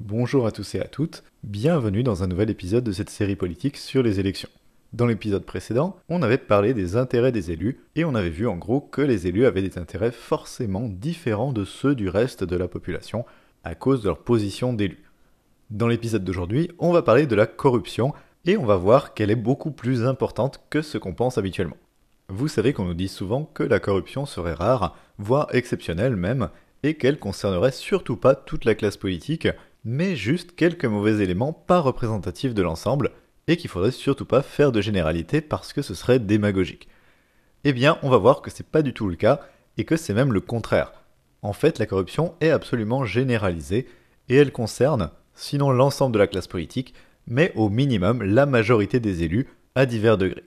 Bonjour à tous et à toutes, bienvenue dans un nouvel épisode de cette série politique sur les élections. Dans l'épisode précédent, on avait parlé des intérêts des élus et on avait vu en gros que les élus avaient des intérêts forcément différents de ceux du reste de la population à cause de leur position d'élu. Dans l'épisode d'aujourd'hui, on va parler de la corruption et on va voir qu'elle est beaucoup plus importante que ce qu'on pense habituellement. Vous savez qu'on nous dit souvent que la corruption serait rare, voire exceptionnelle même, et qu'elle concernerait surtout pas toute la classe politique, mais juste quelques mauvais éléments pas représentatifs de l'ensemble, et qu'il faudrait surtout pas faire de généralité parce que ce serait démagogique. Eh bien, on va voir que c'est pas du tout le cas, et que c'est même le contraire. En fait, la corruption est absolument généralisée, et elle concerne, sinon l'ensemble de la classe politique, mais au minimum la majorité des élus, à divers degrés.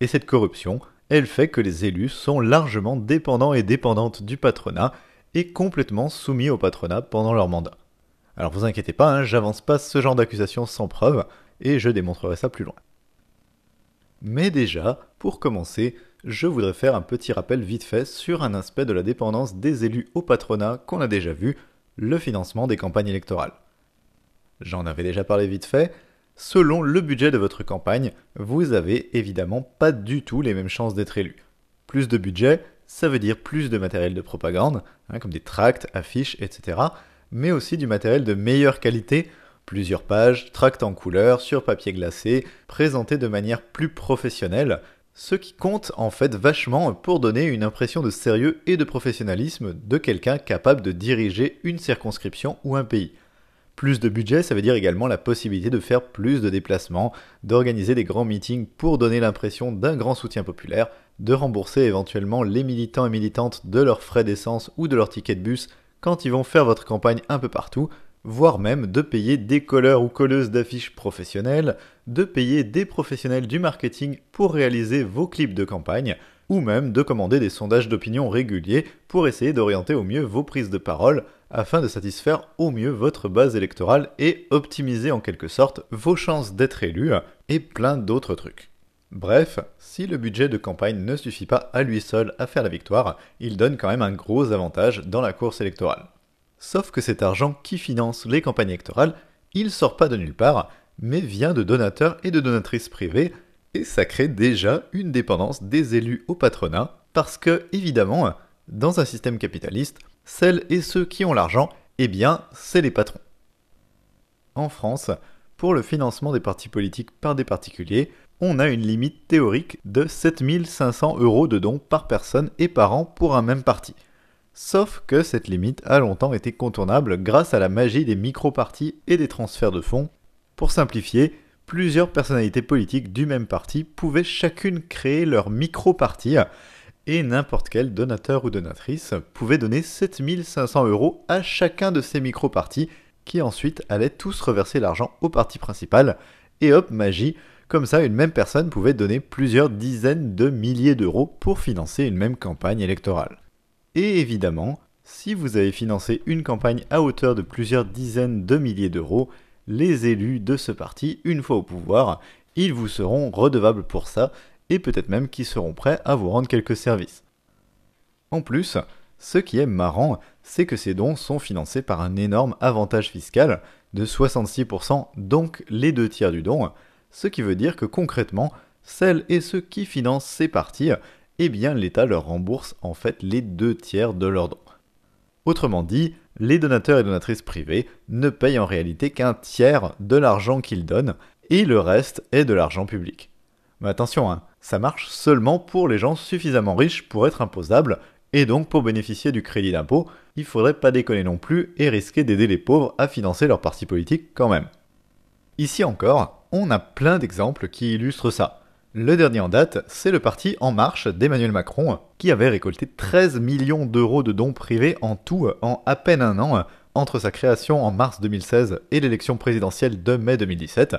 Et cette corruption, elle fait que les élus sont largement dépendants et dépendantes du patronat, et complètement soumis au patronat pendant leur mandat. Alors vous inquiétez pas, hein, j'avance pas ce genre d'accusation sans preuve, et je démontrerai ça plus loin. Mais déjà, pour commencer, je voudrais faire un petit rappel vite fait sur un aspect de la dépendance des élus au patronat qu'on a déjà vu, le financement des campagnes électorales. J'en avais déjà parlé vite fait, selon le budget de votre campagne, vous avez évidemment pas du tout les mêmes chances d'être élu. Plus de budget, ça veut dire plus de matériel de propagande, hein, comme des tracts, affiches, etc., mais aussi du matériel de meilleure qualité, plusieurs pages, tracts en couleur, sur papier glacé, présentés de manière plus professionnelle, ce qui compte en fait vachement pour donner une impression de sérieux et de professionnalisme de quelqu'un capable de diriger une circonscription ou un pays. Plus de budget, ça veut dire également la possibilité de faire plus de déplacements, d'organiser des grands meetings pour donner l'impression d'un grand soutien populaire, de rembourser éventuellement les militants et militantes de leurs frais d'essence ou de leur ticket de bus quand ils vont faire votre campagne un peu partout, voire même de payer des colleurs ou colleuses d'affiches professionnelles, de payer des professionnels du marketing pour réaliser vos clips de campagne, ou même de commander des sondages d'opinion réguliers pour essayer d'orienter au mieux vos prises de parole afin de satisfaire au mieux votre base électorale et optimiser en quelque sorte vos chances d'être élu et plein d'autres trucs. Bref, si le budget de campagne ne suffit pas à lui seul à faire la victoire, il donne quand même un gros avantage dans la course électorale. Sauf que cet argent qui finance les campagnes électorales, il sort pas de nulle part, mais vient de donateurs et de donatrices privées, et ça crée déjà une dépendance des élus au patronat, parce que, évidemment, dans un système capitaliste, celles et ceux qui ont l'argent, eh bien, c'est les patrons. En France, pour le financement des partis politiques par des particuliers, on a une limite théorique de 7500 euros de dons par personne et par an pour un même parti. Sauf que cette limite a longtemps été contournable grâce à la magie des micro-partis et des transferts de fonds. Pour simplifier, plusieurs personnalités politiques du même parti pouvaient chacune créer leur micro-parti et n'importe quel donateur ou donatrice pouvait donner 7500 euros à chacun de ces micro-partis qui ensuite allaient tous reverser l'argent au parti principal. Et hop, magie, comme ça, une même personne pouvait donner plusieurs dizaines de milliers d'euros pour financer une même campagne électorale. Et évidemment, si vous avez financé une campagne à hauteur de plusieurs dizaines de milliers d'euros, les élus de ce parti, une fois au pouvoir, ils vous seront redevables pour ça, et peut-être même qu'ils seront prêts à vous rendre quelques services. En plus, ce qui est marrant, c'est que ces dons sont financés par un énorme avantage fiscal de 66%, donc les deux tiers du don, ce qui veut dire que concrètement, celles et ceux qui financent ces partis, eh bien l'État leur rembourse en fait les deux tiers de leurs dons. Autrement dit, les donateurs et donatrices privés ne payent en réalité qu'un tiers de l'argent qu'ils donnent, et le reste est de l'argent public. Mais attention, hein, ça marche seulement pour les gens suffisamment riches pour être imposables, et donc pour bénéficier du crédit d'impôt, il faudrait pas déconner non plus et risquer d'aider les pauvres à financer leur parti politique quand même. Ici encore, on a plein d'exemples qui illustrent ça. Le dernier en date, c'est le parti En Marche d'Emmanuel Macron, qui avait récolté 13 millions d'euros de dons privés en tout en à peine un an, entre sa création en mars 2016 et l'élection présidentielle de mai 2017.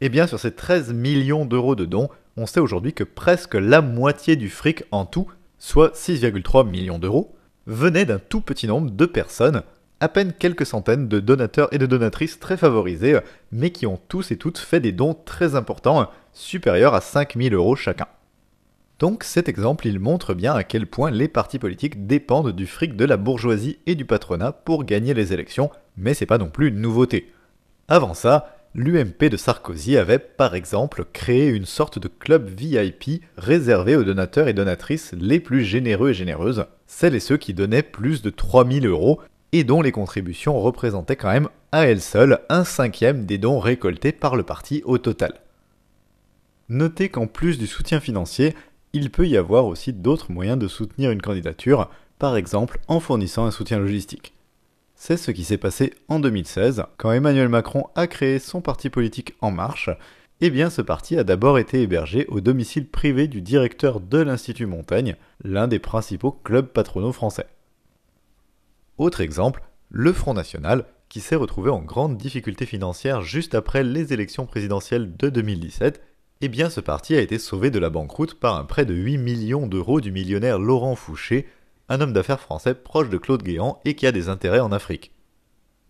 Et eh bien sur ces 13 millions d'euros de dons, on sait aujourd'hui que presque la moitié du fric en tout, soit 6,3 millions d'euros, venait d'un tout petit nombre de personnes, à peine quelques centaines de donateurs et de donatrices très favorisés, mais qui ont tous et toutes fait des dons très importants, supérieurs à 5000 euros chacun. Donc cet exemple, il montre bien à quel point les partis politiques dépendent du fric de la bourgeoisie et du patronat pour gagner les élections, mais c'est pas non plus une nouveauté. Avant ça, l'UMP de Sarkozy avait par exemple créé une sorte de club VIP réservé aux donateurs et donatrices les plus généreux et généreuses, celles et ceux qui donnaient plus de 3000 euros et dont les contributions représentaient quand même à elles seules un cinquième des dons récoltés par le parti au total. Notez qu'en plus du soutien financier, il peut y avoir aussi d'autres moyens de soutenir une candidature, par exemple en fournissant un soutien logistique. C'est ce qui s'est passé en 2016, quand Emmanuel Macron a créé son parti politique En Marche. Eh bien, ce parti a d'abord été hébergé au domicile privé du directeur de l'Institut Montaigne, l'un des principaux clubs patronaux français. Autre exemple, le Front National, qui s'est retrouvé en grande difficulté financière juste après les élections présidentielles de 2017, eh bien ce parti a été sauvé de la banqueroute par un prêt de 8 millions d'euros du millionnaire Laurent Fouché, un homme d'affaires français proche de Claude Guéant et qui a des intérêts en Afrique.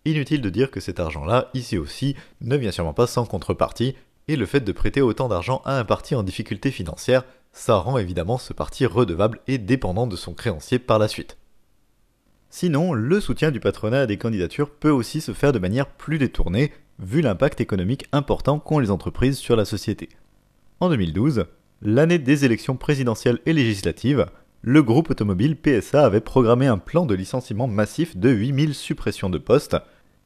Inutile de dire que cet argent-là, ici aussi, ne vient sûrement pas sans contrepartie, et le fait de prêter autant d'argent à un parti en difficulté financière, ça rend évidemment ce parti redevable et dépendant de son créancier par la suite. Sinon, le soutien du patronat à des candidatures peut aussi se faire de manière plus détournée, vu l'impact économique important qu'ont les entreprises sur la société. En 2012, l'année des élections présidentielles et législatives, le groupe automobile PSA avait programmé un plan de licenciement massif de 8000 suppressions de postes.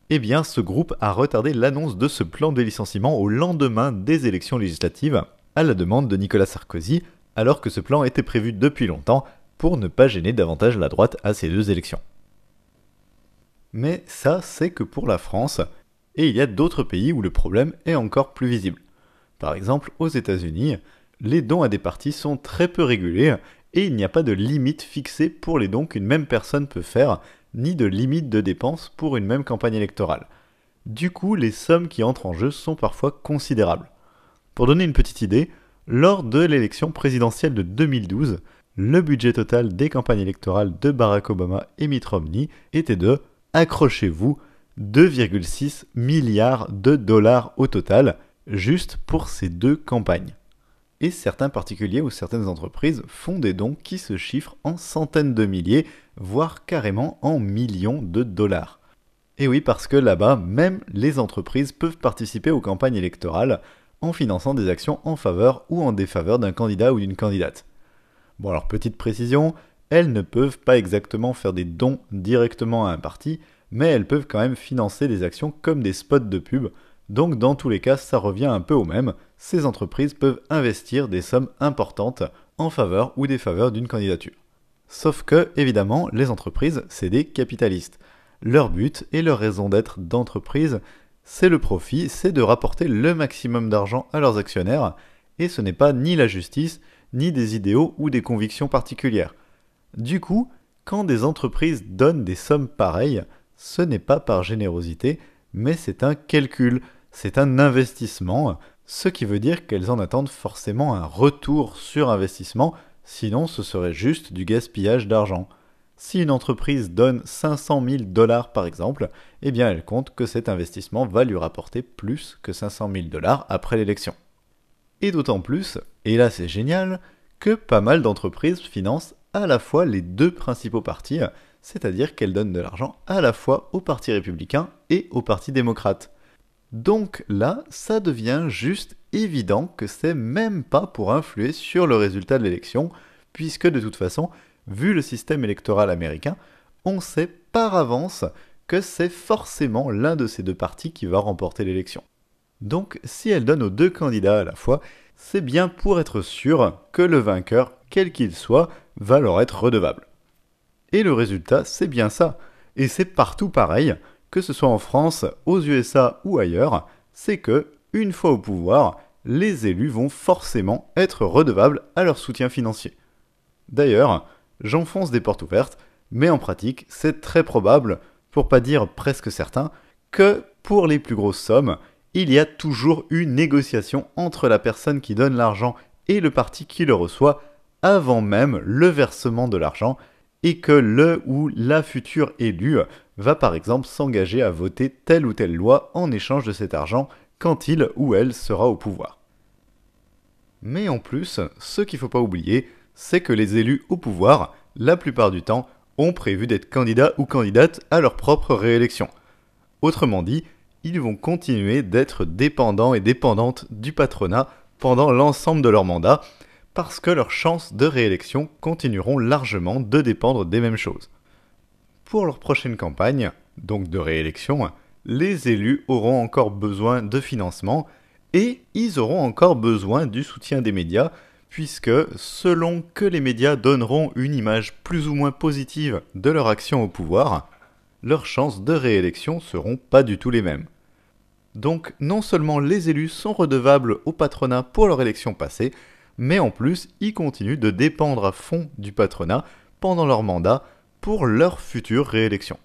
Eh bien, ce groupe a retardé l'annonce de ce plan de licenciement au lendemain des élections législatives, à la demande de Nicolas Sarkozy, alors que ce plan était prévu depuis longtemps pour ne pas gêner davantage la droite à ces deux élections. Mais ça, c'est que pour la France, et il y a d'autres pays où le problème est encore plus visible. Par exemple, aux États-Unis, les dons à des partis sont très peu régulés et il n'y a pas de limite fixée pour les dons qu'une même personne peut faire, ni de limite de dépenses pour une même campagne électorale. Du coup, les sommes qui entrent en jeu sont parfois considérables. Pour donner une petite idée, lors de l'élection présidentielle de 2012, le budget total des campagnes électorales de Barack Obama et Mitt Romney était de, accrochez-vous, 2,6 milliards de dollars au total, juste pour ces deux campagnes et certains particuliers ou certaines entreprises font des dons qui se chiffrent en centaines de milliers, voire carrément en millions de dollars. Et oui, parce que là-bas, même les entreprises peuvent participer aux campagnes électorales en finançant des actions en faveur ou en défaveur d'un candidat ou d'une candidate. Bon alors petite précision, elles ne peuvent pas exactement faire des dons directement à un parti, mais elles peuvent quand même financer des actions comme des spots de pub, donc dans tous les cas ça revient un peu au même, ces entreprises peuvent investir des sommes importantes en faveur ou défaveur d'une candidature. Sauf que, évidemment, les entreprises, c'est des capitalistes. Leur but et leur raison d'être d'entreprise, c'est le profit, c'est de rapporter le maximum d'argent à leurs actionnaires, et ce n'est pas ni la justice, ni des idéaux ou des convictions particulières. Du coup, quand des entreprises donnent des sommes pareilles, ce n'est pas par générosité, mais c'est un calcul, c'est un investissement, ce qui veut dire qu'elles en attendent forcément un retour sur investissement, sinon ce serait juste du gaspillage d'argent. Si une entreprise donne 500 000 dollars par exemple, eh bien elle compte que cet investissement va lui rapporter plus que 500 000 dollars après l'élection. Et d'autant plus, et là c'est génial, que pas mal d'entreprises financent à la fois les deux principaux partis, c'est-à-dire qu'elles donnent de l'argent à la fois au Parti républicain et au Parti démocrate. Donc là, ça devient juste évident que c'est même pas pour influer sur le résultat de l'élection, puisque de toute façon, vu le système électoral américain, on sait par avance que c'est forcément l'un de ces deux partis qui va remporter l'élection. Donc si elle donne aux deux candidats à la fois, c'est bien pour être sûr que le vainqueur, quel qu'il soit, va leur être redevable. Et le résultat, c'est bien ça. Et c'est partout pareil que ce soit en France, aux USA ou ailleurs, c'est que, une fois au pouvoir, les élus vont forcément être redevables à leur soutien financier. D'ailleurs, j'enfonce des portes ouvertes, mais en pratique, c'est très probable, pour pas dire presque certain, que pour les plus grosses sommes, il y a toujours une négociation entre la personne qui donne l'argent et le parti qui le reçoit avant même le versement de l'argent, et que le ou la future élue va par exemple s'engager à voter telle ou telle loi en échange de cet argent quand il ou elle sera au pouvoir. Mais en plus, ce qu'il ne faut pas oublier, c'est que les élus au pouvoir, la plupart du temps, ont prévu d'être candidats ou candidates à leur propre réélection. Autrement dit, ils vont continuer d'être dépendants et dépendantes du patronat pendant l'ensemble de leur mandat, parce que leurs chances de réélection continueront largement de dépendre des mêmes choses. Pour leur prochaine campagne, donc de réélection, les élus auront encore besoin de financement et ils auront encore besoin du soutien des médias, puisque selon que les médias donneront une image plus ou moins positive de leur action au pouvoir, leurs chances de réélection seront pas du tout les mêmes. Donc non seulement les élus sont redevables au patronat pour leur élection passée, mais en plus ils continuent de dépendre à fond du patronat pendant leur mandat pour leur future réélection.